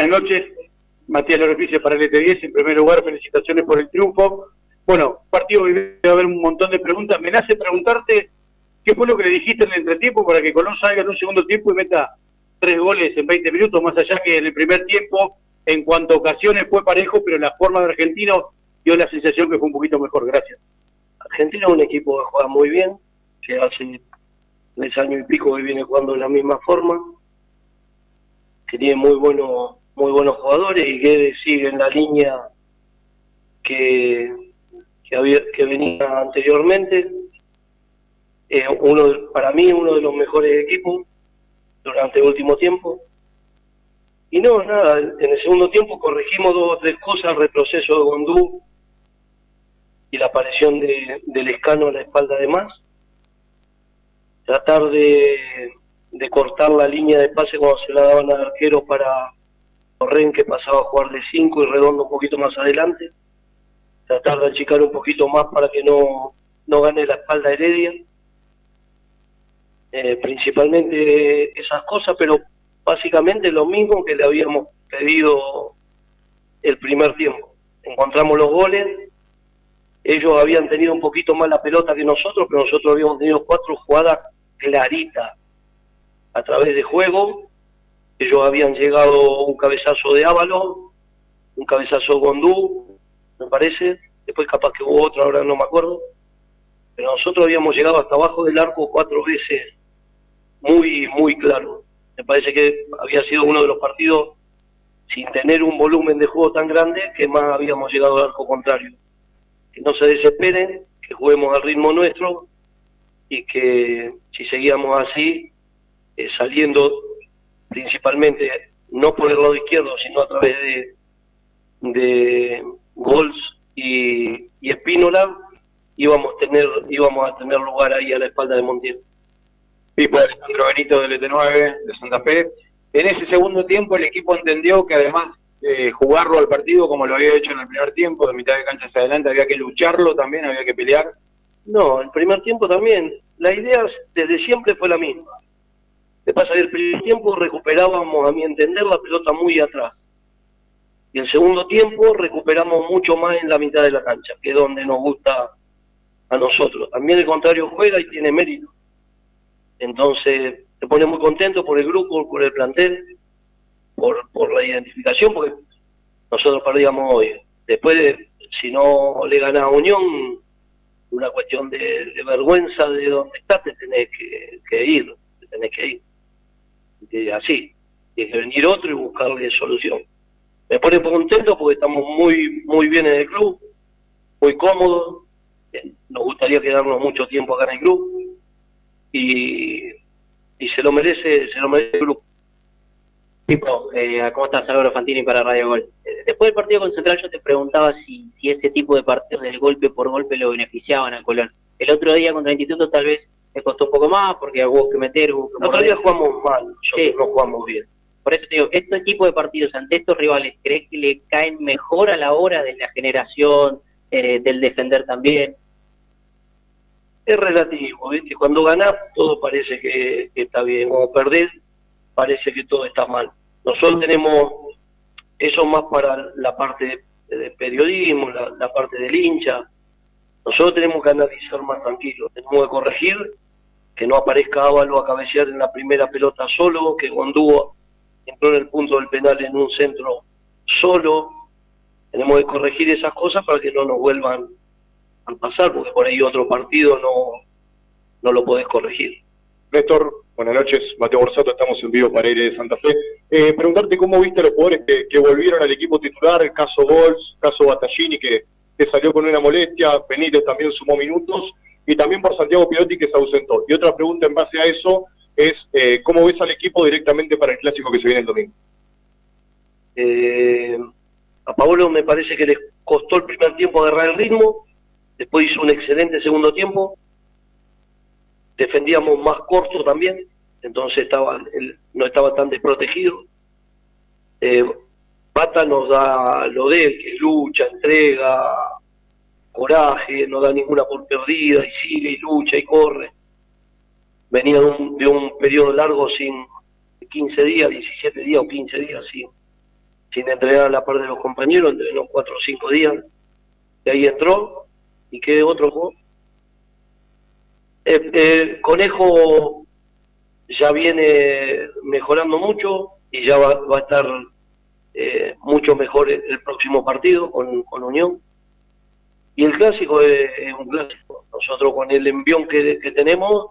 Buenas noches, Matías Lorefice para el ET10. En primer lugar, felicitaciones por el triunfo. Bueno, partido que debe haber un montón de preguntas. Me nace preguntarte qué fue lo que le dijiste en el entretiempo para que Colón salga en un segundo tiempo y meta tres goles en 20 minutos, más allá que en el primer tiempo, en cuanto a ocasiones fue parejo, pero la forma de Argentino dio la sensación que fue un poquito mejor. Gracias. Argentina es un equipo que juega muy bien, que hace tres años y pico que viene jugando de la misma forma, que tiene muy buenos muy buenos jugadores y que sigue en la línea que, que, había, que venía anteriormente. uno para mí uno de los mejores equipos durante el último tiempo. Y no, nada, en el segundo tiempo corregimos dos o tres cosas, el retroceso de Gondú y la aparición de, del escano a la espalda de más. Tratar de, de cortar la línea de pase cuando se la daban al arquero para Corren que pasaba a jugar de 5 y Redondo un poquito más adelante. Tratar de achicar un poquito más para que no, no gane la espalda Heredia. Eh, principalmente esas cosas, pero básicamente lo mismo que le habíamos pedido el primer tiempo. Encontramos los goles, ellos habían tenido un poquito más la pelota que nosotros, pero nosotros habíamos tenido cuatro jugadas claritas a través de juego. Ellos habían llegado un cabezazo de Ávalo, un cabezazo de Gondú, me parece. Después capaz que hubo otro, ahora no me acuerdo. Pero nosotros habíamos llegado hasta abajo del arco cuatro veces, muy, muy claro. Me parece que había sido uno de los partidos sin tener un volumen de juego tan grande que más habíamos llegado al arco contrario. Que no se desesperen, que juguemos al ritmo nuestro y que si seguíamos así, eh, saliendo principalmente no por el lado izquierdo, sino a través de, de Gols y, y Espínola, íbamos, tener, íbamos a tener lugar ahí a la espalda de Montiel. Pipo Alejandro Benito del ET9 de Santa Fe. En ese segundo tiempo el equipo entendió que además de jugarlo al partido como lo había hecho en el primer tiempo, de mitad de cancha hacia adelante, había que lucharlo también, había que pelear. No, el primer tiempo también. La idea desde siempre fue la misma. De pasa que el primer tiempo recuperábamos, a mi entender, la pelota muy atrás. Y el segundo tiempo recuperamos mucho más en la mitad de la cancha, que es donde nos gusta a nosotros. También el contrario juega y tiene mérito. Entonces, te pone muy contento por el grupo, por el plantel, por, por la identificación, porque nosotros perdíamos hoy. Después, de, si no le ganas a Unión, una cuestión de, vergüenza de dónde estás, te tenés que, ir, te tenés que ir. Y así, tienes que venir otro y buscarle solución. Me pone contento porque estamos muy, muy bien en el club, muy cómodos, nos gustaría quedarnos mucho tiempo acá en el club y, y se lo merece, se lo merece el grupo. Tipo, eh, ¿cómo estás? Álvaro Fantini para Radio Gol. Eh, después del partido con Central yo te preguntaba si, si ese tipo de partidos del golpe por golpe lo beneficiaban al Colón. El otro día contra el Instituto tal vez me costó un poco más porque hubo que meter, hubo que... Otro día jugamos mal, nosotros no jugamos bien. Por eso te digo, este tipo de partidos ante estos rivales, ¿crees que le caen mejor a la hora de la generación, eh, del defender también? Es relativo, ¿viste? Cuando ganás todo parece que, está bien, cuando perdés parece que todo está mal. Nosotros tenemos eso más para la parte de, periodismo, la, parte del hincha. Nosotros tenemos que analizar más tranquilo, tenemos que corregir que no aparezca Ávalo a cabecear en la primera pelota solo, que Gondúa entró en el punto del penal en un centro solo. Tenemos que corregir esas cosas para que no nos vuelvan a pasar, porque por ahí otro partido no, no lo podés corregir. Néstor, buenas noches. Mateo Borsato, estamos en vivo para ir de Santa Fe. Eh, preguntarte cómo viste los jugadores que, volvieron al equipo titular, el caso Gols, caso Battaglini, que, que salió con una molestia, Benítez también sumó minutos, y también por Santiago Pirotti, que se ausentó. Y otra pregunta en base a eso es, eh, ¿cómo ves al equipo directamente para el clásico que se viene el domingo? Eh, a Pablo me parece que le costó el primer tiempo agarrar el ritmo, después hizo un excelente segundo tiempo, defendíamos más corto también, entonces estaba, no estaba tan desprotegido. Eh, Pata nos da lo de que lucha, entrega, coraje, no da ninguna por perdida y sigue y lucha y corre. Venía de un, de un periodo largo sin 15 días, 17 días o 15 días sin, sin entrenar a la par de los compañeros, entrenó cuatro o cinco días, y ahí entró, y que otro juego. El, el, Conejo ya viene mejorando mucho y ya va, va a estar eh, mucho mejor el, próximo partido con, con, Unión. Y el clásico es, un clásico. Nosotros con el envión que, que tenemos,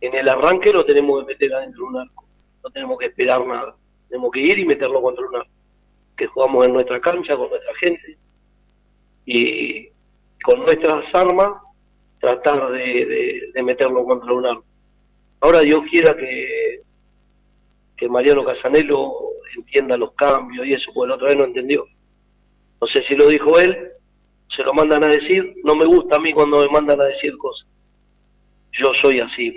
en el arranque lo tenemos que meter adentro de un arco. No tenemos que esperar nada. Tenemos que ir y meterlo contra un arco. Que jugamos en nuestra cancha, con nuestra gente. Y con nuestras armas tratar de, de, de meterlo contra un arco. Ahora Dios quiera que, que Mariano Casanelo entienda los cambios y eso, porque la otra vez no entendió. No sé si lo dijo él, se lo mandan a decir, no me gusta a mí cuando me mandan a decir cosas. Yo soy así,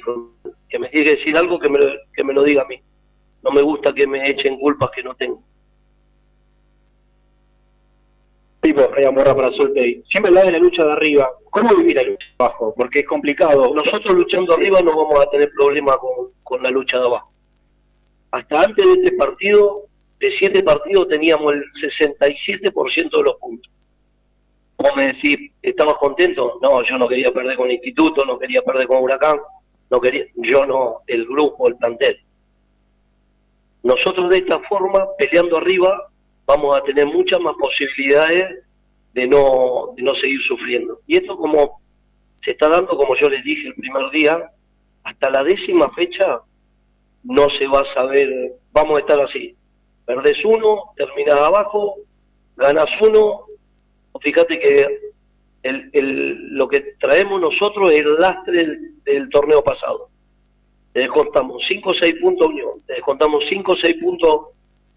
que me tiene que decir algo que me, lo, que me lo diga a mí. No me gusta que me echen culpas que no tengo. Tipo, Morra para. Siempre habla de la lucha de arriba. ¿Cómo vivir la lucha de abajo? Porque es complicado. Nosotros luchando arriba no vamos a tener problema con, con la lucha de abajo. Hasta antes de este partido, de siete partidos teníamos el 67% de los puntos. Vos me decís, ¿estabas contento? No, yo no quería perder con el Instituto, no quería perder con Huracán, no quería, yo no, el grupo, el plantel. Nosotros de esta forma, peleando arriba, vamos a tener muchas más posibilidades de no, de no seguir sufriendo. Y esto como se está dando, como yo les dije el primer día, hasta la décima fecha no se va a saber, vamos a estar así. Perdés uno, terminás abajo, ganas uno. Fíjate que el, el, lo que traemos nosotros es el lastre del, del torneo pasado. Te descontamos 5 o 6 puntos a Unión, te descontamos 5 o 6 puntos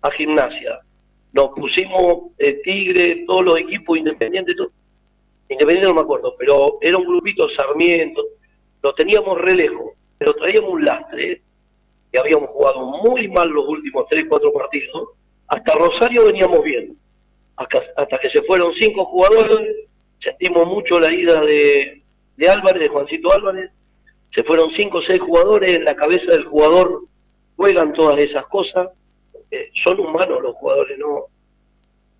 a Gimnasia. Nos pusimos eh, Tigre, todos los equipos independientes, todo. Independiente no me acuerdo, pero era un grupito Sarmiento, lo teníamos re lejos, pero traíamos un lastre que habíamos jugado muy mal los últimos 3, 4 partidos, hasta Rosario veníamos bien. Hasta, que se fueron cinco jugadores, sentimos mucho la ida de, de Álvarez, de Juancito Álvarez, se fueron cinco o seis jugadores, en la cabeza del jugador juegan todas esas cosas, eh, son humanos los jugadores, no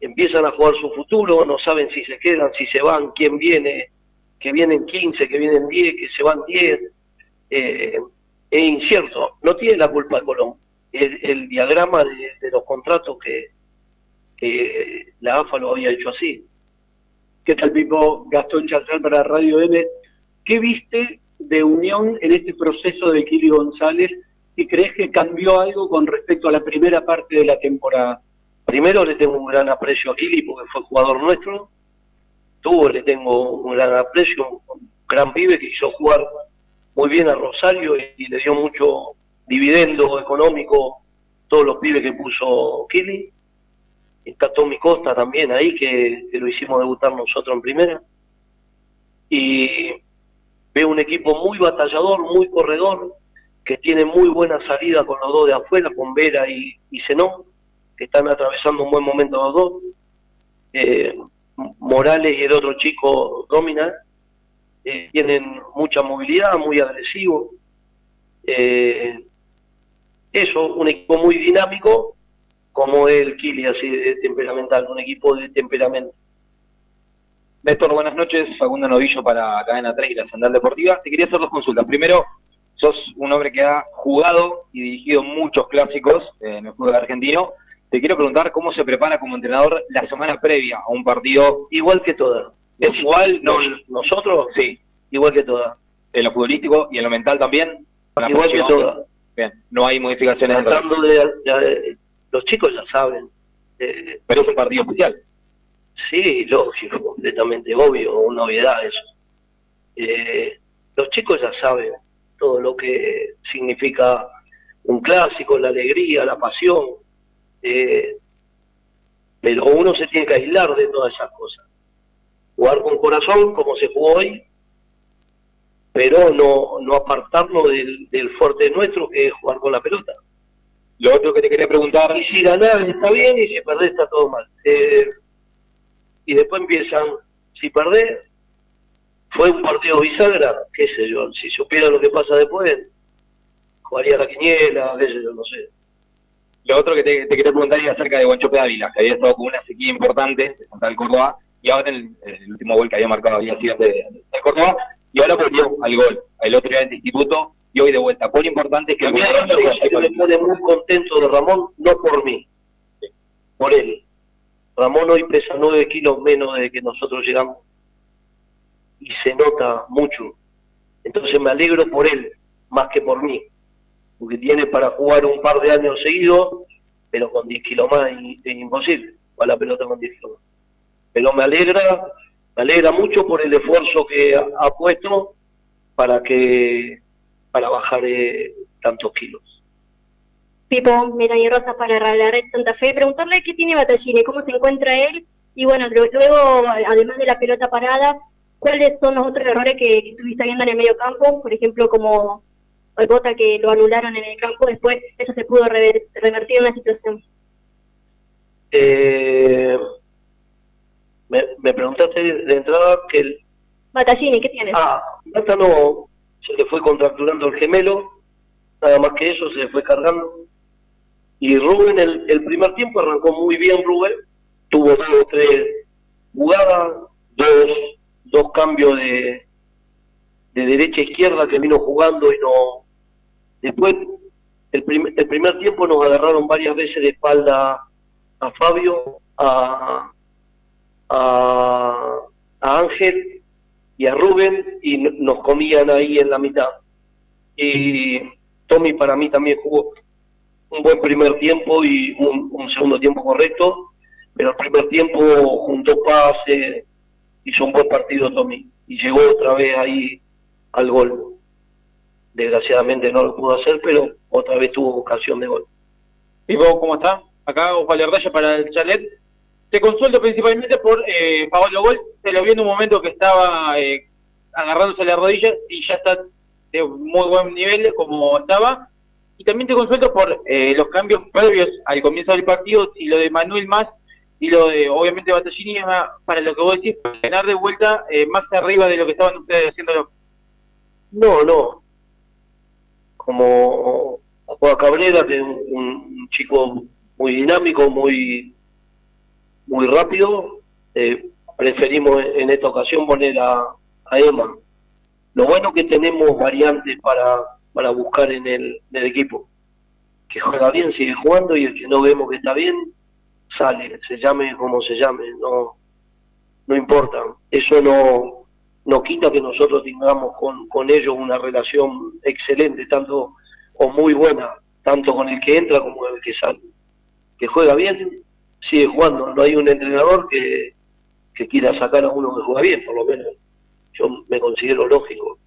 empiezan a jugar su futuro, no saben si se quedan, si se van, quién viene, que vienen 15, que vienen 10, que se van 10. Eh, es incierto, no tiene la culpa de Colón. El, el diagrama de, los contratos que, que la AFA lo había hecho así. ¿Qué tal, Pipo? Gastón Chazal para Radio M. ¿Qué viste de unión en este proceso de Kili González y crees que cambió algo con respecto a la primera parte de la temporada? Primero le tengo un gran aprecio a Kili porque fue jugador nuestro. Tuvo, le tengo un gran aprecio, un gran pibe que hizo jugar muy bien a Rosario y, le dio mucho dividendo económico todos los pibes que puso Kili. Está Tommy Costa también ahí, que, lo hicimos debutar nosotros en primera. Y veo un equipo muy batallador, muy corredor, que tiene muy buena salida con los dos de afuera, con Vera y, y que están atravesando un buen momento los dos. Eh, Morales y el otro chico Domina eh, tienen mucha movilidad, muy agresivo. Eh, eso, un equipo muy dinámico, como el Kili, así de temperamental, un equipo de temperamento. Néstor, buenas noches. Facundo Novillo para Cadena 3 y la Sandal Deportiva. Te quería hacer dos consultas. Primero, sos un hombre que ha jugado y dirigido muchos clásicos en el fútbol argentino. Te quiero preguntar cómo se prepara como entrenador la semana previa a un partido. Igual que toda. ¿Es igual? No, nosotros, sí. Igual que toda. ¿En lo futbolístico y en lo mental también? Igual que toda. Bien, no hay modificaciones. Tratando de, de, los chicos ya saben. Eh, Pero es un partido especial. Sí, lógico, completamente obvio, una novedad eso. Eh, los chicos ya saben todo lo que significa un clásico, la alegría, la pasión, eh, pero uno se tiene que aislar de todas esas cosas. Jugar con corazón, como se jugó hoy, pero no, no apartarnos del, del fuerte nuestro, que es jugar con la pelota. Lo otro que te quería preguntar... Y si ganás está bien, y si perdés está todo mal. Eh, y después empiezan, si perdés, fue un partido bisagra, qué sé yo, si supiera lo que pasa después, jugaría la quiniela, qué sé yo, no sé. lo otro que te, quería preguntar es acerca de Guanchope Ávila, que había estado con una sequía importante de Central Córdoba, y ahora en el, último gol que había marcado había sido de, de, Córdoba, y ahora volvió al gol, el otro día en el instituto, y hoy de vuelta. ¿Cuán importante es que... Mí me pone muy contento de Ramón, no por mí, por él. Ramón hoy pesa nueve kilos menos de que nosotros llegamos y se nota mucho. Entonces me alegro por él, más que por mí, porque tiene para jugar un par de años seguidos, pero con 10 kilos más es imposible, para la pelota con 10 kilos más. Pero me alegra, me alegra mucho por el esfuerzo que ha, puesto para que para bajar eh, tantos kilos. Pipo, Melanie Rosa para la Red Santa Fe, preguntarle qué tiene Batallini, cómo se encuentra él, y bueno, luego, además de la pelota parada, ¿cuáles son los otros errores que, estuviste viendo en el medio campo? Por ejemplo, como el bota que lo anularon en el campo, después eso se pudo revertir en la situación. Eh, me, preguntaste de entrada que el... Batallini, ¿qué tiene? Ah, Bata no, se le fue contracturando el gemelo, nada más que eso, se le fue cargando y Rubén, el, el primer tiempo arrancó muy bien Rubén, tuvo dos o tres jugadas, dos, dos cambios de, de derecha a izquierda que vino jugando y no... Después, el, el primer tiempo nos agarraron varias veces de espalda a Fabio, a, a, a Ángel y a Rubén y nos comían ahí en la mitad. Y Tommy para mí también jugó un buen primer tiempo y un, segundo tiempo correcto, pero el primer tiempo juntó pase, hizo un buen partido Tommy y llegó otra vez ahí al gol. Desgraciadamente no lo pudo hacer, pero otra vez tuvo ocasión de gol. Vivo, ¿cómo está? Acá Osvaldo Ardaya para el chalet. Te consulto principalmente por eh, Pablo Gol. Se lo vi en un momento que estaba eh, agarrándose la rodilla y ya está de muy buen nivel como estaba. Y también te consulto por eh, los cambios previos al comienzo del partido, si lo de Manuel más y lo de, obviamente, Battaglini para lo que vos decís, para ganar de vuelta eh, más arriba de lo que estaban ustedes haciéndolo. No, no. Como Juan Cabrera, que es un, chico muy dinámico, muy, muy rápido, eh, preferimos en esta ocasión poner a, a Emma. Lo bueno que tenemos variantes para para buscar en el, equipo. Que juega bien, sigue jugando y el que no vemos que está bien, sale, se llame como se llame, no, no importa. Eso no, no quita que nosotros tengamos con, con ellos una relación excelente, tanto o muy buena, tanto con el que entra como el que sale. Que juega bien, sigue jugando. No hay un entrenador que, que quiera sacar a uno que juega bien, por lo menos. Yo me considero lógico.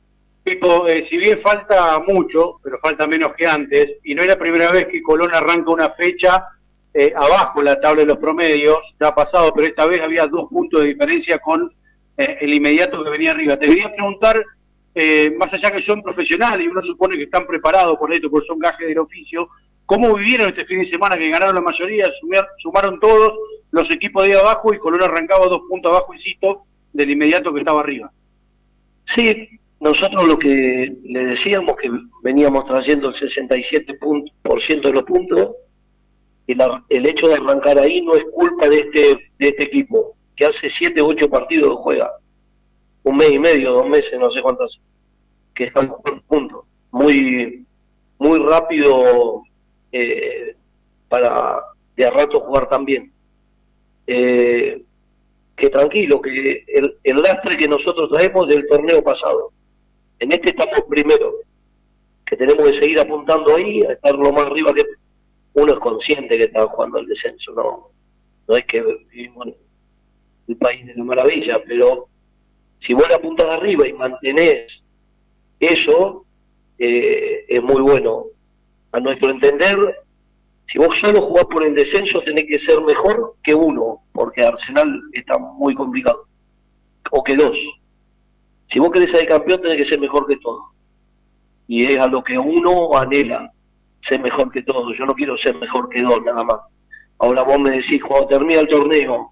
Pico, eh, si bien falta mucho, pero falta menos que antes, y no es la primera vez que Colón arranca una fecha eh, abajo en la tabla de los promedios, ya ha pasado, pero esta vez había dos puntos de diferencia con eh, el inmediato que venía arriba. Te quería preguntar, más allá que son profesionales y uno supone que están preparados por esto, porque son gajes del oficio, ¿cómo vivieron este fin de semana que ganaron la mayoría, sumaron todos los equipos de abajo y Colón arrancaba dos puntos abajo, insisto, del inmediato que estaba arriba? Sí, nosotros lo que le decíamos que veníamos trayendo el 67% de los puntos, y el hecho de arrancar ahí no es culpa de este, de este equipo, que hace 7 o 8 partidos juega, un mes y medio, dos meses, no sé cuántos, que están puntos. Muy, muy rápido eh, para de a rato jugar también. Eh, que tranquilo, que el, lastre que nosotros traemos del torneo pasado en este estamos primero, que tenemos que seguir apuntando ahí, a estar lo más arriba que uno es consciente que está jugando el descenso, no, no es que vivimos en el país de la maravilla, pero si vos apuntas arriba y mantenés eso, eh, es muy bueno. A nuestro entender, si vos solo jugás por el descenso, tenés que ser mejor que uno, porque Arsenal está muy complicado, o que dos. Si vos querés ser campeón, tenés que ser mejor que todo. Y es a lo que uno anhela, ser mejor que todo. Yo no quiero ser mejor que dos, nada más. Ahora vos me decís, cuando termina el torneo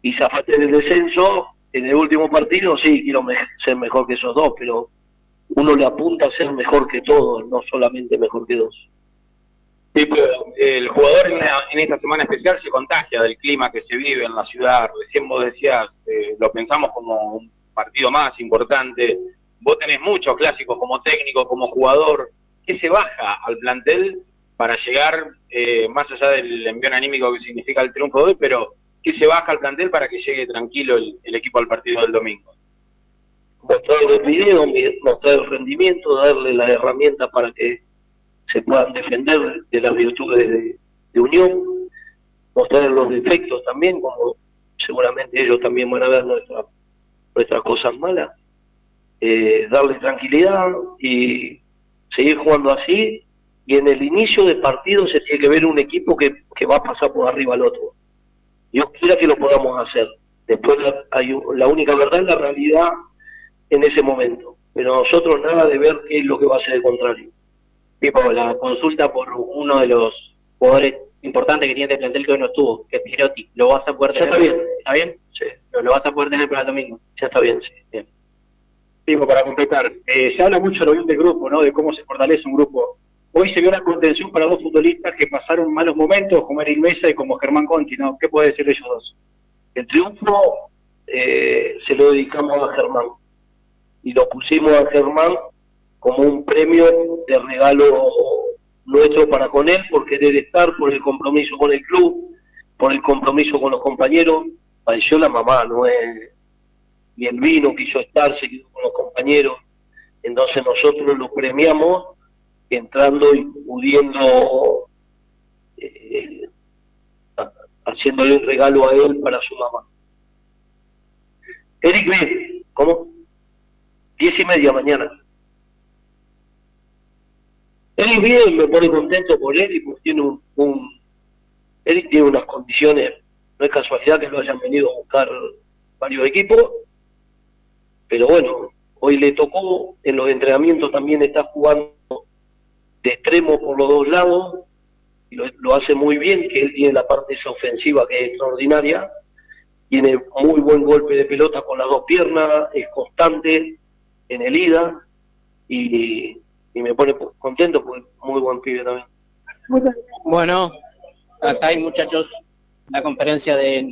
y zafate del descenso, en el último partido, sí, quiero ser mejor que esos dos, pero uno le apunta a ser mejor que todos, no solamente mejor que dos. Tipo, el jugador en, esta semana especial se contagia del clima que se vive en la ciudad. Recién vos decías, eh, lo pensamos como un partido más importante. Vos tenés muchos clásicos como técnico, como jugador. ¿Qué se baja al plantel para llegar, eh, más allá del envío anímico que significa el triunfo de hoy, pero qué se baja al plantel para que llegue tranquilo el equipo al partido del domingo? Mostrar el video, mi- mostrar el rendimiento, darle las herramientas para que se puedan defender de las virtudes de, de Unión, mostrar los defectos también, como seguramente ellos también van a ver nuestras nuestras cosas malas, eh, darle tranquilidad y seguir jugando así. Y en el inicio del partido se tiene que ver un equipo que, que va a pasar por arriba al otro. Dios quiera que lo podamos hacer. Después la, hay la única verdad es la realidad en ese momento. Pero nosotros nada de ver qué es lo que va a ser el contrario. Pipo, la consulta por uno de los jugadores importantes que tiene este plantel que hoy no estuvo, que es Pirotti. ¿Lo vas a poder Ya tener? está bien. ¿Está bien? Sí, Lo, lo vas a poder tener para el domingo. ya está bien, sí. Bien. Digo, para completar, eh, se habla mucho de la unión del grupo, ¿no? De cómo se fortalece un grupo. Hoy se vio una contención para dos futbolistas que pasaron malos momentos, como Eric Mesa y como Germán Conti, ¿no? ¿Qué puede decir de ellos dos? El triunfo eh, se lo dedicamos a Germán y lo pusimos a Germán como un premio de regalo nuestro para con él por querer estar, por el compromiso con el club, por el compromiso con los compañeros. Padeció la mamá, no es y el vino quiso estar, se quedó con los compañeros. Entonces nosotros lo premiamos entrando y pudiendo eh, ha- haciéndole un regalo a él para su mamá. Eric ¿cómo? Diez y media mañana. Eric bien, me pone contento por él y pues tiene un, un- Eric tiene unas condiciones, no es casualidad que lo hayan venido a buscar varios equipos, pero bueno, hoy le tocó, en los entrenamientos también está jugando de extremo por los dos lados, y lo, lo hace muy bien, que él tiene la parte esa ofensiva que es extraordinaria, tiene muy buen golpe de pelota con las dos piernas, es constante en el ida, y, y me pone contento porque muy buen pibe también. Bueno, acá hay muchachos, la conferencia de